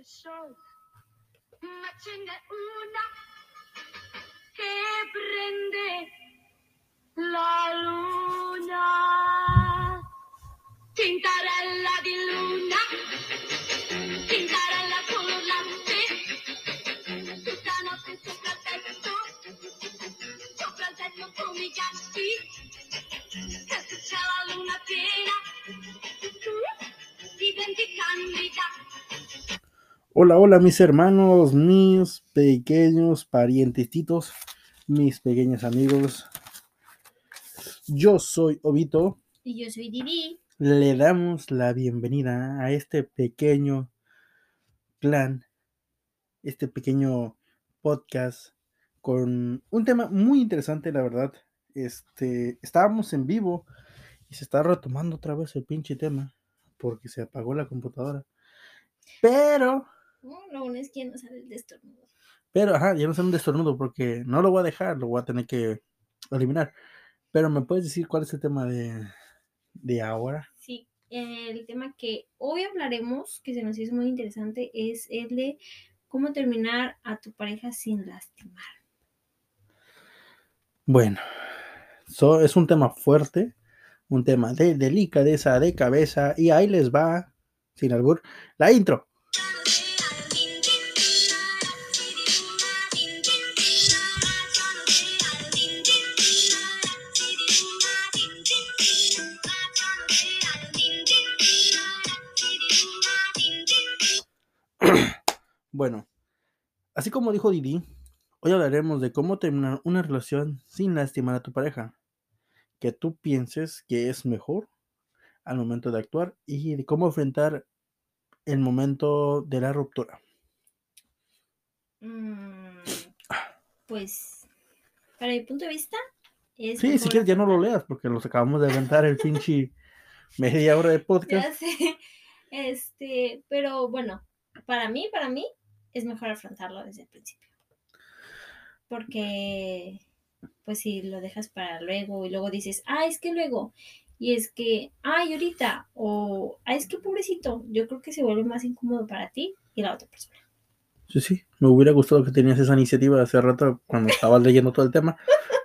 el sol. Ma ce n'è una che prende la luna. Tintarella di luna, tintarella collante, tutta notte sopra il tetto, sopra il tetto come i gatti, che se c'è la luna piena, tu diventi candida. Hola, hola mis hermanos, mis pequeños parientecitos, mis pequeños amigos. Yo soy Obito. Y yo soy Didi. Le damos la bienvenida a este pequeño clan, este pequeño podcast con un tema muy interesante, la verdad. Este, estábamos en vivo y se está retomando otra vez el pinche tema porque se apagó la computadora. Pero No, lo bueno es que no sale el de estornudo. Pero, ajá, ya no sé un destornudo porque no lo voy a dejar, lo voy a tener que eliminar. Pero, ¿me puedes decir cuál es el tema de, de ahora? Sí, el tema que hoy hablaremos, que se nos hizo muy interesante, es el de cómo terminar a tu pareja sin lastimar. Bueno, so- es un tema fuerte, un tema de delicadeza, de cabeza, y ahí les va, sin albur, la intro. Así como dijo Didi, hoy hablaremos de cómo terminar una relación sin lastimar a tu pareja. Que tú pienses que es mejor al momento de actuar y de cómo enfrentar el momento de la ruptura. Mm, pues, para mi punto de vista, es Sí, si quieres ya no lo leas porque los acabamos de aventar el pinche media hora de Ya podcast. sé. Este, pero bueno, para mí, para mí, es mejor afrontarlo desde el principio. Porque, pues si lo dejas para luego y luego dices, ah, es que luego, y es que, ay, ahorita, o, ah, es que pobrecito, yo creo que se vuelve más incómodo para ti y la otra persona. Sí, sí, me hubiera gustado que tenías esa iniciativa hace rato cuando estabas leyendo todo el tema.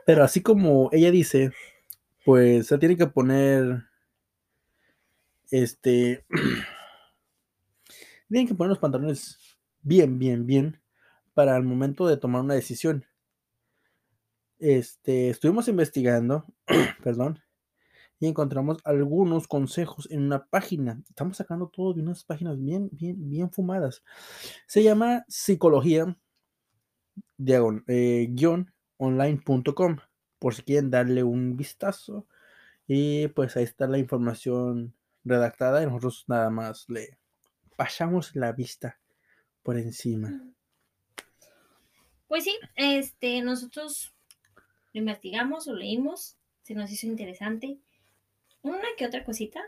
Pero así como ella dice, pues se tiene que poner, este, tienen que poner los pantalones bien, bien, bien para el momento de tomar una decisión. Este, estuvimos investigando, perdón, y encontramos algunos consejos en una página. Estamos sacando todo de unas páginas bien, bien, bien fumadas. Se llama psicología diagon- eh, por si quieren darle un vistazo. Y pues ahí está la información redactada y nosotros nada más le pasamos la vista por encima. Pues sí, este, nosotros lo investigamos, lo leímos, se nos hizo interesante. Una que otra cosita,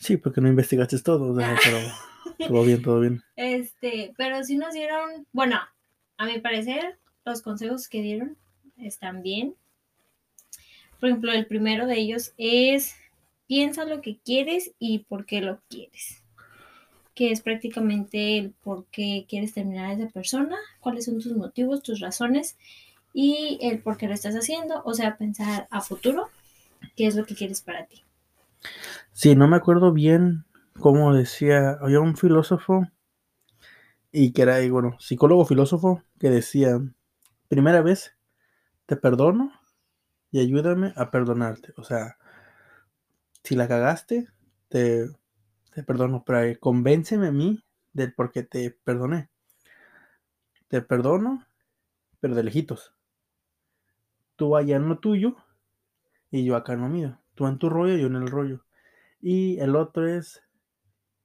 Sí, porque no investigaste todo, o sea, pero todo bien, todo bien. Este, pero sí nos dieron, bueno, a mi parecer, los consejos que dieron están bien. Por ejemplo, el primero de ellos es piensa lo que quieres y por qué lo quieres. Que es prácticamente el por qué quieres terminar a esa persona, cuáles son tus motivos, tus razones y el por qué lo estás haciendo. O sea, pensar a futuro, qué es lo que quieres para ti. Sí, no me acuerdo bien cómo decía, había un filósofo y que era, bueno, psicólogo filósofo que decía, primera vez, te perdono y ayúdame a perdonarte. O sea, si la cagaste, te, te perdono, pero eh, convénceme a mí del por qué te perdoné. Te perdono, pero de lejitos. Tú allá en lo tuyo y yo acá en lo mío. Tú en tu rollo y yo en el rollo. Y el otro es,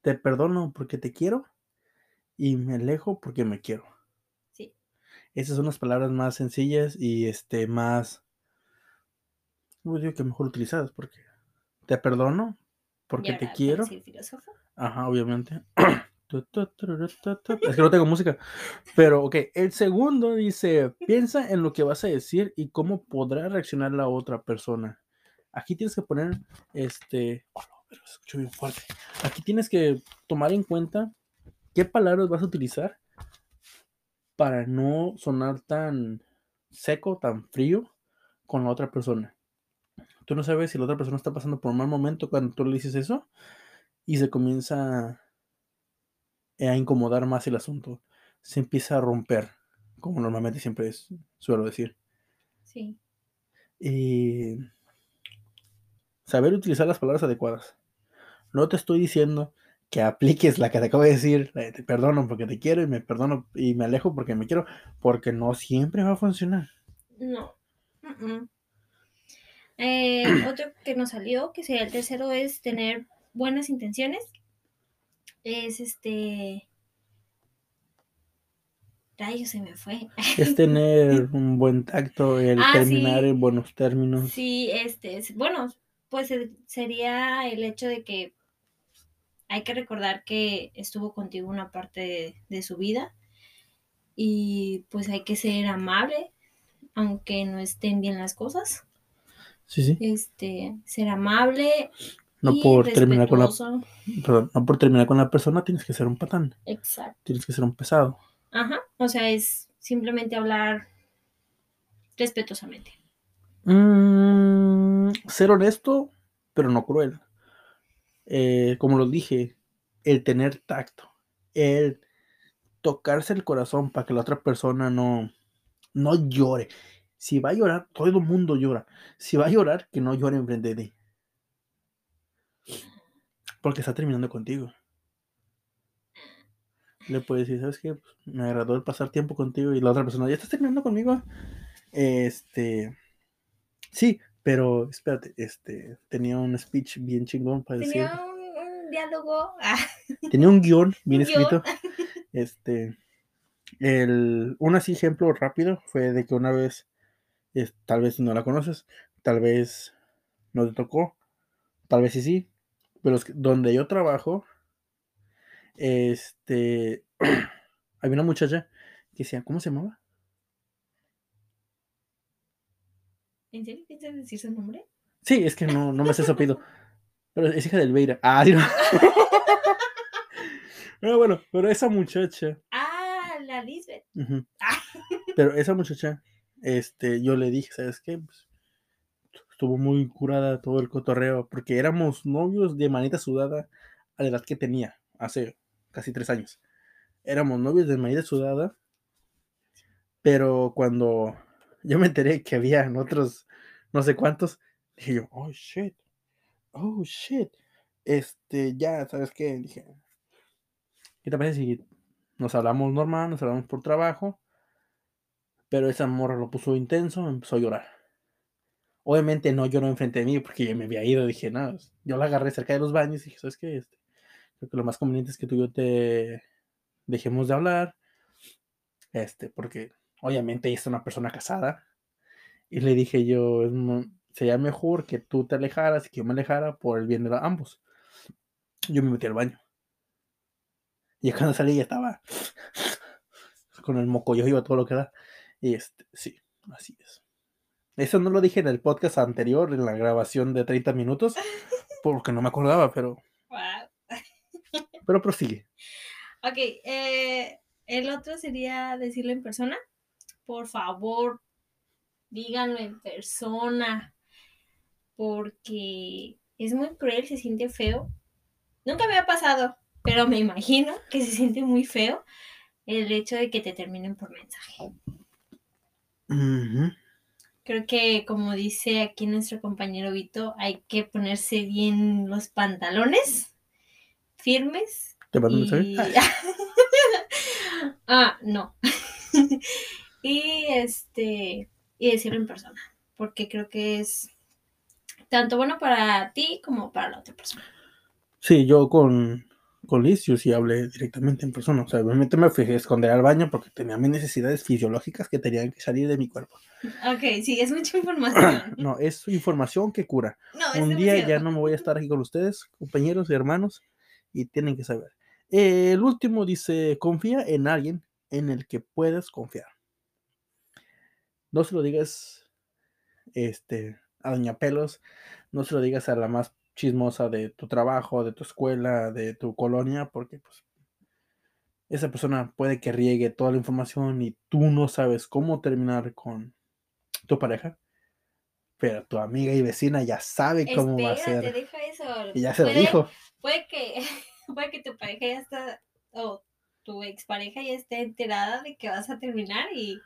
te perdono porque te quiero y me alejo porque me quiero. Sí. Esas son las palabras más sencillas y este más, yo digo que mejor utilizadas porque te perdono porque te ahora, ¿cuál quiero. filósofo? Ajá, obviamente. Es que no tengo música. Pero, ok, el segundo dice, piensa en lo que vas a decir y cómo podrá reaccionar la otra persona. Aquí tienes que poner, este, oh, no, pero se escuchó bien fuerte. Aquí tienes que tomar en cuenta ¿qué palabras vas a utilizar para no sonar tan seco, tan frío con la otra persona? Tú no sabes si la otra persona está pasando por un mal momento cuando tú le dices eso y se comienza a incomodar más el asunto. Se empieza a romper, como normalmente siempre es, suelo decir. Sí. Y saber utilizar las palabras adecuadas. No te estoy diciendo que apliques la que te acabo de decir, te perdono porque te quiero y me perdono y me alejo porque me quiero, porque no siempre va a funcionar. No. Eh, otro que nos salió, que sería el tercero, es tener buenas intenciones. Es este. Rayos, se me fue. Es tener un buen tacto, el Ah, terminar sí. en buenos términos. Sí, este, es- bueno, pues sería el hecho de que hay que recordar que estuvo contigo una parte de, de su vida y pues hay que ser amable, aunque no estén bien las cosas. Sí, sí. Este, ser amable No y por terminar con la, respetuoso. perdón, no por terminar con la persona tienes que ser un patán, Exacto. tienes que ser un pesado. Ajá. O sea, es simplemente hablar respetuosamente. Mm, ser honesto, pero no cruel. Eh, como lo dije, el tener tacto, el tocarse el corazón para que la otra persona no, no llore. Si va a llorar, todo el mundo llora. Si va a llorar, que no llore enfrente de ti. Porque está terminando contigo. Le puedes decir, ¿sabes qué? Pues, me agradó el pasar tiempo contigo y la otra persona, ¿ya estás terminando conmigo? Este, sí, pero espérate, este, tenía un speech bien chingón para decir. Tenía un, un diálogo. ah, Tenía un guion bien Un guion. escrito. Este, el, un así ejemplo rápido fue de que una vez, es- tal vez no la conoces, tal vez no te tocó, tal vez sí sí, pero es que donde yo trabajo, este, había una muchacha que decía, ¿cómo se llamaba? ¿En serio piensas decir su nombre? Sí, es que no, no me sé su apellido, pero es hija del Beira. Ah, sí, no. Pero bueno, pero esa muchacha Ah, la Lisbeth. Ah. Pero esa muchacha, este, yo le dije, ¿sabes qué? Pues, estuvo muy curada todo el cotorreo, porque éramos novios de manita sudada a la edad que tenía, hace casi tres años. Éramos novios de manita sudada, pero cuando yo me enteré que habían otros no sé cuántos, dije yo, oh shit, oh shit, este, ya, ¿sabes qué? Dije, ¿qué te parece si nos hablamos normal, nos hablamos por trabajo? Pero esa morra lo puso intenso, empezó a llorar. Obviamente no lloró enfrente de mí porque ya me había ido. Dije, no, yo la agarré cerca de los baños y dije, ¿sabes qué? Este, creo que lo más conveniente es que tú y yo te dejemos de hablar. Este, porque obviamente ella es una persona casada. Y le dije yo, "Es mo- sería mejor que tú te alejaras y que yo me alejara por el bien de ambos. Yo me metí al baño. Y cuando salí ya estaba con el mocoyo iba todo lo que da. Y este, sí, así es. Eso no lo dije en el podcast anterior, en la grabación de 30 minutos, porque no me acordaba, pero, Wow. pero prosigue. Ok, eh, el otro sería decirlo en persona. Por favor, díganlo en persona. Porque es muy cruel, se siente feo. Nunca me ha pasado, pero me imagino que se siente muy feo el hecho de que te terminen por mensaje. Creo que, como dice aquí nuestro compañero Vito, hay que ponerse bien los pantalones firmes ¿Te y... Ah, no. y este, y decirlo en persona, porque creo que es tanto bueno para ti como para la otra persona. Sí, yo con, con yo sí hablé directamente en persona. O sea, obviamente me fui a esconder al baño porque tenía mis necesidades fisiológicas que tenían que salir de mi cuerpo. Ok, sí, es mucha información. No, es información que cura. No, Un día ya no me voy a estar aquí con ustedes, compañeros y hermanos, y tienen que saber. Eh, el último dice, confía en alguien en el que puedas confiar. No se lo digas este, a Doña Pelos, no se lo digas a la más chismosa de tu trabajo, de tu escuela, de tu colonia, porque pues esa persona puede que riegue toda la información y tú no sabes cómo terminar con tu pareja, pero tu amiga y vecina ya sabe cómo va a Espérate, ser. deja eso. Y ya se lo dijo. Puede que, puede que tu pareja ya está, o tu expareja ya esté enterada de que vas a terminar y,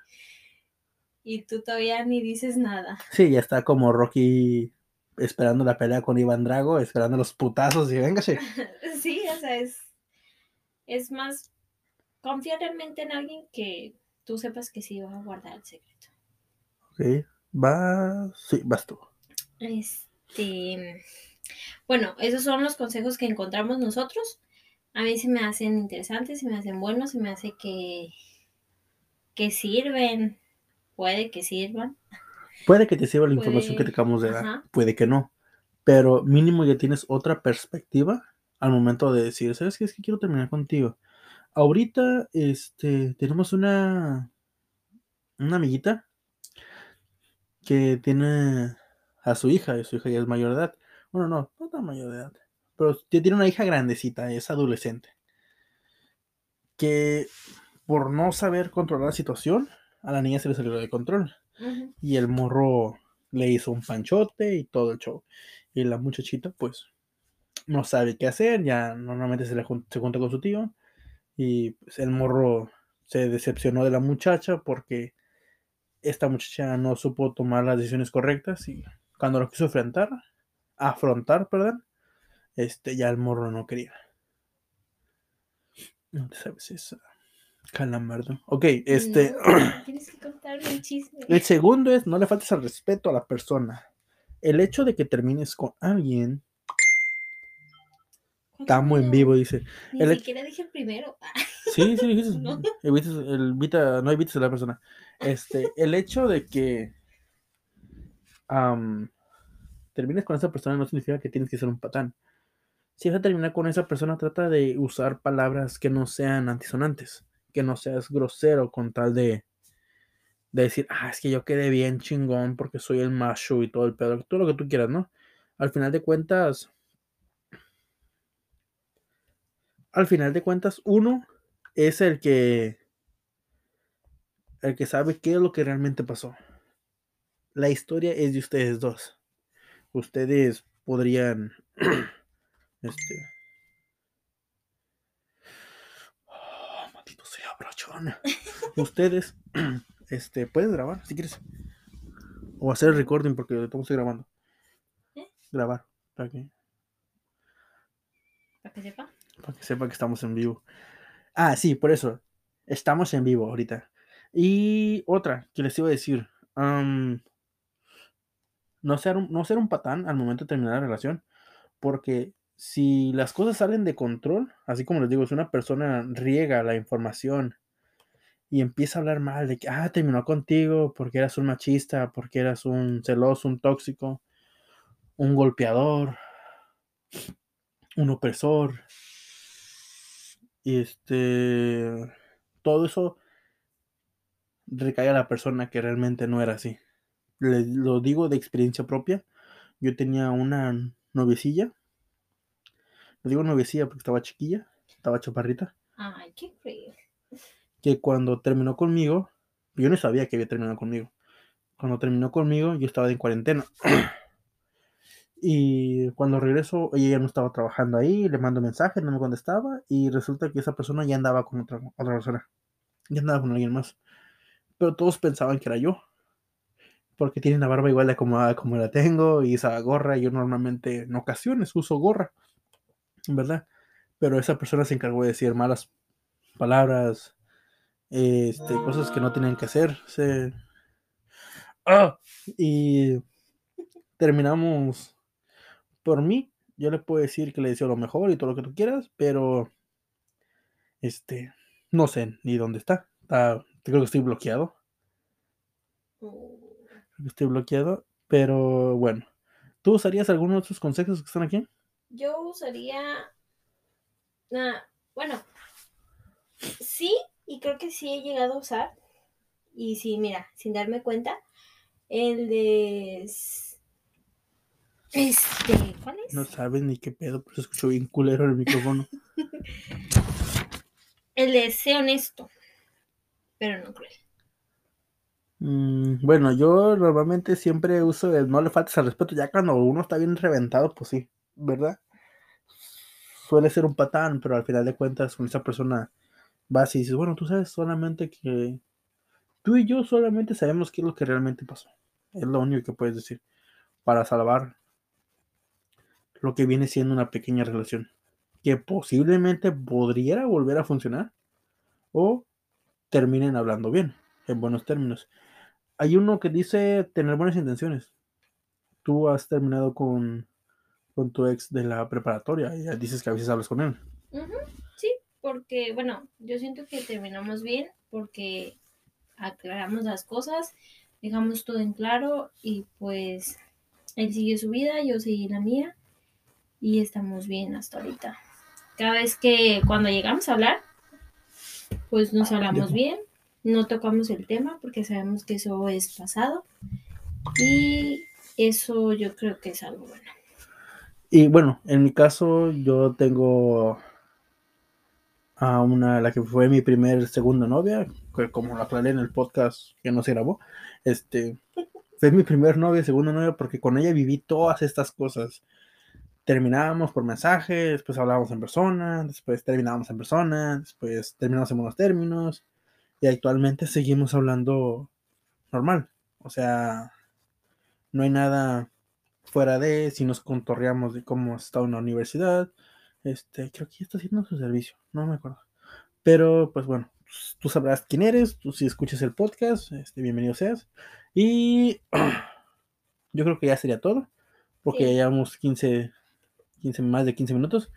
y tú todavía ni dices nada. Sí, ya está como Rocky esperando la pelea con Iván Drago, esperando los putazos y véngase. Sí, o sea, es, es más confiar realmente en alguien que tú sepas que sí va a guardar el secreto. Ok, va, sí, vas tú. Este, bueno, esos son los consejos que encontramos nosotros. A mí se me hacen interesantes, se me hacen buenos, se me hace que, que sirven, puede que sirvan. Puede que te sirva la información que te acabamos de dar, ajá. puede que no, pero mínimo ya tienes otra perspectiva al momento de decir, ¿sabes qué? Es que quiero terminar contigo. Ahorita, este, tenemos una, una amiguita que tiene a su hija, y su hija ya es mayor de edad. Bueno, no, no tan mayor de edad, pero tiene una hija grandecita, es adolescente, que por no saber controlar la situación, a la niña se le salió de control Y el morro le hizo un panchote y todo el show. Y la muchachita, pues, no sabe qué hacer, ya normalmente se, le se junta con su tío y pues, el morro se decepcionó de la muchacha porque esta muchacha no supo tomar las decisiones correctas y cuando lo quiso enfrentar, afrontar, perdón, este, ya el morro no quería. No sabes esa. Calamardo. Ok, este. No, tienes que contarme un chisme. El segundo es no le faltes al respeto a la persona. El hecho de que termines con alguien, ¿Cuál estamos en vivo, dice. Ni el siquiera dije el primero. Sí, sí, dijiste. No. evites el no evites a la persona. Este, el hecho de que termines con esa persona no significa que tienes que ser un patán. Si vas a terminar con esa persona, trata de usar palabras que no sean antisonantes, que no seas grosero con tal de, de decir, ah, es que yo quedé bien chingón porque soy el macho y todo el pedo, todo lo que tú quieras, ¿no? Al final de cuentas, al final de cuentas, uno es el que el que sabe qué es lo que realmente pasó. La historia es de ustedes dos. Ustedes podrían este Oh, Ustedes este puedes grabar si quieres. O hacer el recording porque lo estamos grabando. ¿Eh? Grabar para que Para que sepa. para que sepa que estamos en vivo. Ah, sí, por eso. Estamos en vivo ahorita. Y otra que les iba a decir. no, ser un, no ser un patán al momento de terminar la relación. Porque si las cosas salen de control, así como les digo, si una persona riega la información y empieza a hablar mal de que, ah, terminó contigo porque eras un machista, porque eras un celoso, un tóxico, un golpeador, un opresor, y este, todo eso recae a la persona que realmente no era así. Les lo digo de experiencia propia. Yo tenía una noviecilla. Le digo noviecilla porque estaba chiquilla, estaba chaparrita. Ay, qué frío. Que cuando terminó conmigo, yo no sabía que había terminado conmigo. Cuando terminó conmigo, yo estaba en cuarentena. Y cuando regreso, ella ya no estaba trabajando ahí, le mando mensajes, no me contestaba, y resulta que esa persona ya andaba con otra, otra persona. Ya andaba con alguien más. Pero todos pensaban que era yo. Porque tiene la barba igual de acomodada como la tengo, y esa gorra, yo normalmente en ocasiones uso gorra, ¿verdad? Pero esa persona se encargó de decir malas palabras, este, cosas que no tenían que hacer. Se... ¡Ah! Y terminamos por mí, yo le puedo decir que le deseo lo mejor y todo lo que tú quieras, pero este, no sé ni dónde está. está creo que estoy bloqueado. Oh, Creo que estoy bloqueado, pero bueno. ¿Tú usarías alguno de estos consejos que están aquí? Yo usaría. bueno, sí, y creo que sí he llegado a usar. Y sí, mira, sin darme cuenta, el de. Este, ¿cuál es? No sabes ni qué pedo, pero se escuchó bien culero el micrófono. el deseo honesto, pero no cruel. Mm, bueno, yo normalmente siempre uso el no le faltes al respeto, ya cuando uno está bien reventado, pues sí, ¿verdad? Suele ser un patán, pero al final de cuentas con esa persona vas y dices, bueno, tú sabes solamente que tú y yo solamente sabemos qué es lo que realmente pasó. Es lo único que puedes decir para salvar lo que viene siendo una pequeña relación que posiblemente podría volver a funcionar o terminen hablando bien, en buenos términos. Hay uno que dice tener buenas intenciones. Tú has terminado con, con tu ex de la preparatoria y ya dices que a veces hablas con él. Sí, porque, bueno, yo siento que terminamos bien porque aclaramos las cosas, dejamos todo en claro y pues él siguió su vida, yo seguí la mía y estamos bien hasta ahorita. Cada vez que cuando llegamos a hablar, pues nos hablamos bien, no tocamos el tema porque sabemos que eso es pasado y eso yo creo que es algo bueno. Y bueno, en mi caso yo tengo a una, la que fue mi primer segunda novia, que como lo aclaré en el podcast que no se grabó, este, fue mi primer novia, segunda novia, porque con ella viví todas estas cosas. Terminábamos por mensaje, después hablábamos en persona, después terminábamos en persona, después terminamos en buenos términos, y actualmente seguimos hablando normal. O sea, no hay nada fuera de si nos contorreamos de cómo está en la universidad. Este, creo que ya está haciendo su servicio, no me acuerdo. Pero, pues bueno, tú sabrás quién eres, tú si escuchas el podcast, este, bienvenido seas. Y yo creo que ya sería todo, porque ya llevamos 15, 15, más de 15 minutos.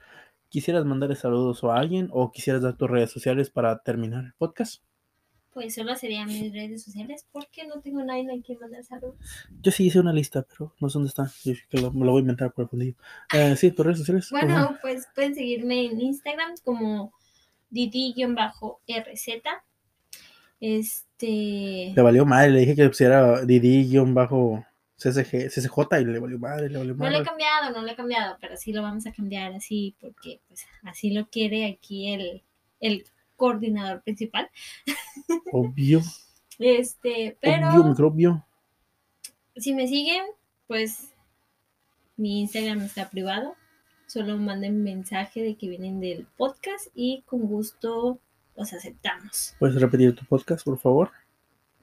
¿Quisieras mandarle saludos a alguien o quisieras dar tus redes sociales para terminar el podcast? Pues solo serían mis redes sociales porque no tengo nadie a quien mandar saludos. Yo sí hice una lista, pero no sé dónde está. Yo que lo- me lo voy a inventar por el fundillo. Eh, sí, tus redes sociales. por. Bueno, pues pueden seguirme en Instagram como Didi-RZ. Este. Le valió madre, le dije que pusiera Didi-CCG, CCJ y le valió madre, le valió No le he cambiado, no le he cambiado, pero sí lo vamos a cambiar así porque pues así lo quiere aquí el, el coordinador principal. Obvio, Este, pero obvio, microbio. si me siguen, pues mi Instagram está privado. Solo manden mensaje de que vienen del podcast y con gusto los aceptamos. ¿Puedes repetir tu podcast, por favor?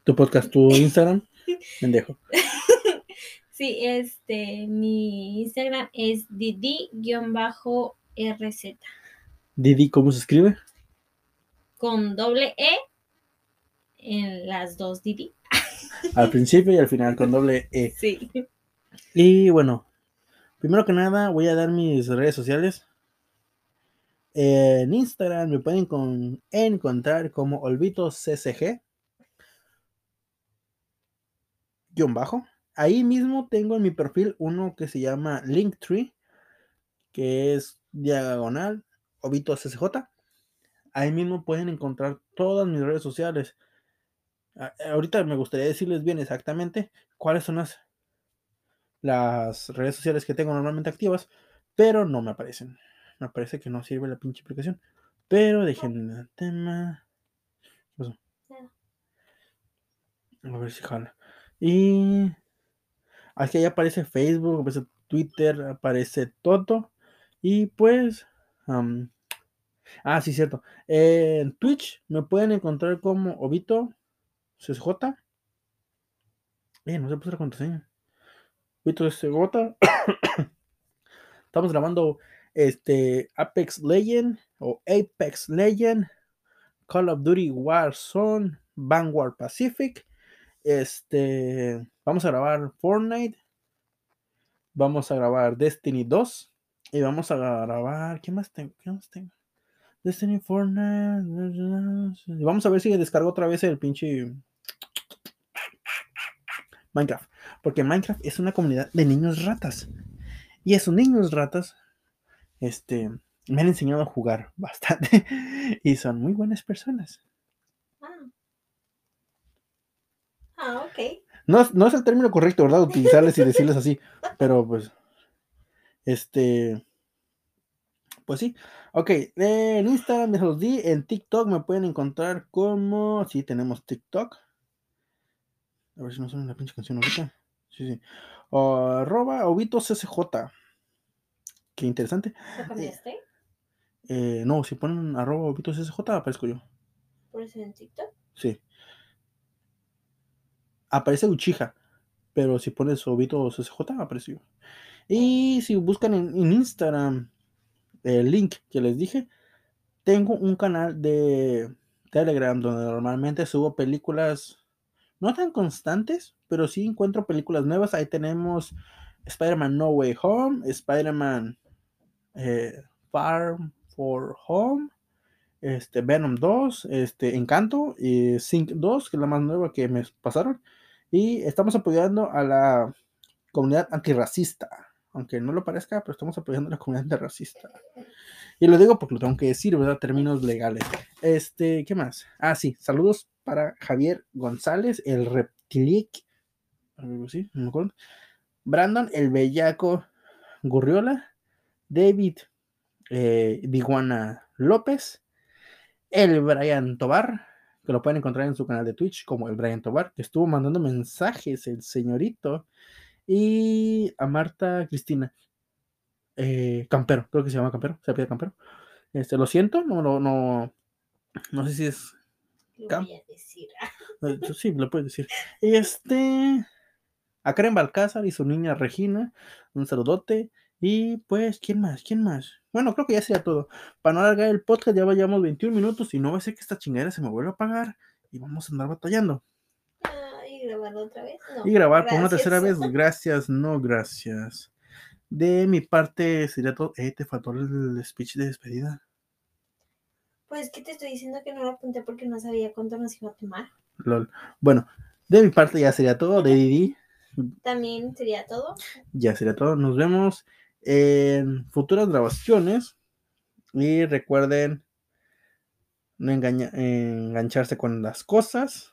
Tu podcast, tu Instagram. Pendejo. Sí, este, mi Instagram es Didi-RZ Didi, ¿cómo se escribe? Con doble E en las dos Didi. Al principio y al final con doble E. Sí. Y bueno, primero que nada voy a dar mis redes sociales. En Instagram me pueden con- encontrar como OlvitoCCG. Guión bajo. Ahí mismo tengo en mi perfil uno que se llama Linktree, que es diagonal OlvitoCCJ. Ahí mismo pueden encontrar todas mis redes sociales. A- Ahorita me gustaría decirles bien exactamente cuáles son las las redes sociales que tengo normalmente activas, pero no me aparecen. Me parece que no sirve la pinche aplicación. Pero déjenme el tema. ¿Qué pasó? A ver si jala. Y aquí ya aparece Facebook, aparece Twitter, aparece todo. Y pues. Ah, sí, cierto. En Twitch me pueden encontrar como Obito CSJ. Eh, no se puso la contraseña. Obito CSJ. Estamos grabando este Apex Legend o Apex Legend, Call of Duty Warzone, Vanguard Pacific. Este, vamos a grabar Fortnite, vamos a grabar Destiny 2 y vamos a grabar, ¿qué más tengo? ¿Qué más tengo? Destiny, Fortnite. Vamos a ver si descargo otra vez el pinche Minecraft, porque Minecraft es una comunidad de niños ratas. Y esos niños ratas este, me han enseñado a jugar bastante y son muy buenas personas. Ah. Ah, ok. No, no es el término correcto, ¿verdad? Utilizarles y decirles así, pero pues, este, Pues sí. Ok, en Instagram ya los di. En TikTok me pueden encontrar como. Sí, tenemos TikTok. A ver si no suena la pinche canción ahorita. Sí, sí. O, arroba ObitosSJ. Qué interesante. ¿Lo cambiaste? Eh, no, si ponen arroba ObitosSJ aparezco yo. ¿Por eso en TikTok? Sí. Aparece Uchiha. Pero si pones Obitos SJ, aparece yo. Y si buscan en, en Instagram el link que les dije, tengo un canal de Telegram donde normalmente subo películas no tan constantes, pero sí encuentro películas nuevas. Ahí tenemos Spider-Man No Way Home, Spider-Man eh, Far for Home, este, Venom 2, este, Encanto y Sync 2, que es la más nueva que me pasaron. Y estamos apoyando a la comunidad antirracista. Aunque no lo parezca, pero estamos apoyando a la comunidad antirracista. Y lo digo porque lo tengo que decir, ¿verdad? Términos legales. Este, ¿qué más? Ah, sí, saludos para Javier González, el Reptilic. algo no me acuerdo. Brandon, el Bellaco Gurriola. David eh, Diguana López. El Brian Tobar, que lo pueden encontrar en su canal de Twitch como el Brian Tobar, que estuvo mandando mensajes el señorito. Y a Marta Cristina. eh, Campero, creo que se llama Campero, se pide Campero. Este, lo siento, no, no, no, no sé si es Lo Cam- voy a decir. Eh, tú Sí, lo puedes decir. Este. A Karen Balcázar y su niña Regina. Un saludote. Y pues, ¿quién más? ¿Quién más? Bueno, creo que ya sería todo. Para no alargar el podcast, ya vayamos 21 minutos y no va a ser que esta chingadera se me vuelva a apagar y vamos a andar batallando. ¿Y grabarlo otra vez? No. Y grabar por una tercera vez. Gracias, no gracias. De mi parte sería todo. Eh, te faltó el speech de despedida. Pues que te estoy diciendo que no lo apunté porque no sabía cuánto nos iba a tomar. Lol. Bueno, de mi parte ya sería todo. De Didi. También sería todo. Ya sería todo. Nos vemos en futuras grabaciones. Y recuerden no engaña- engancharse con las cosas.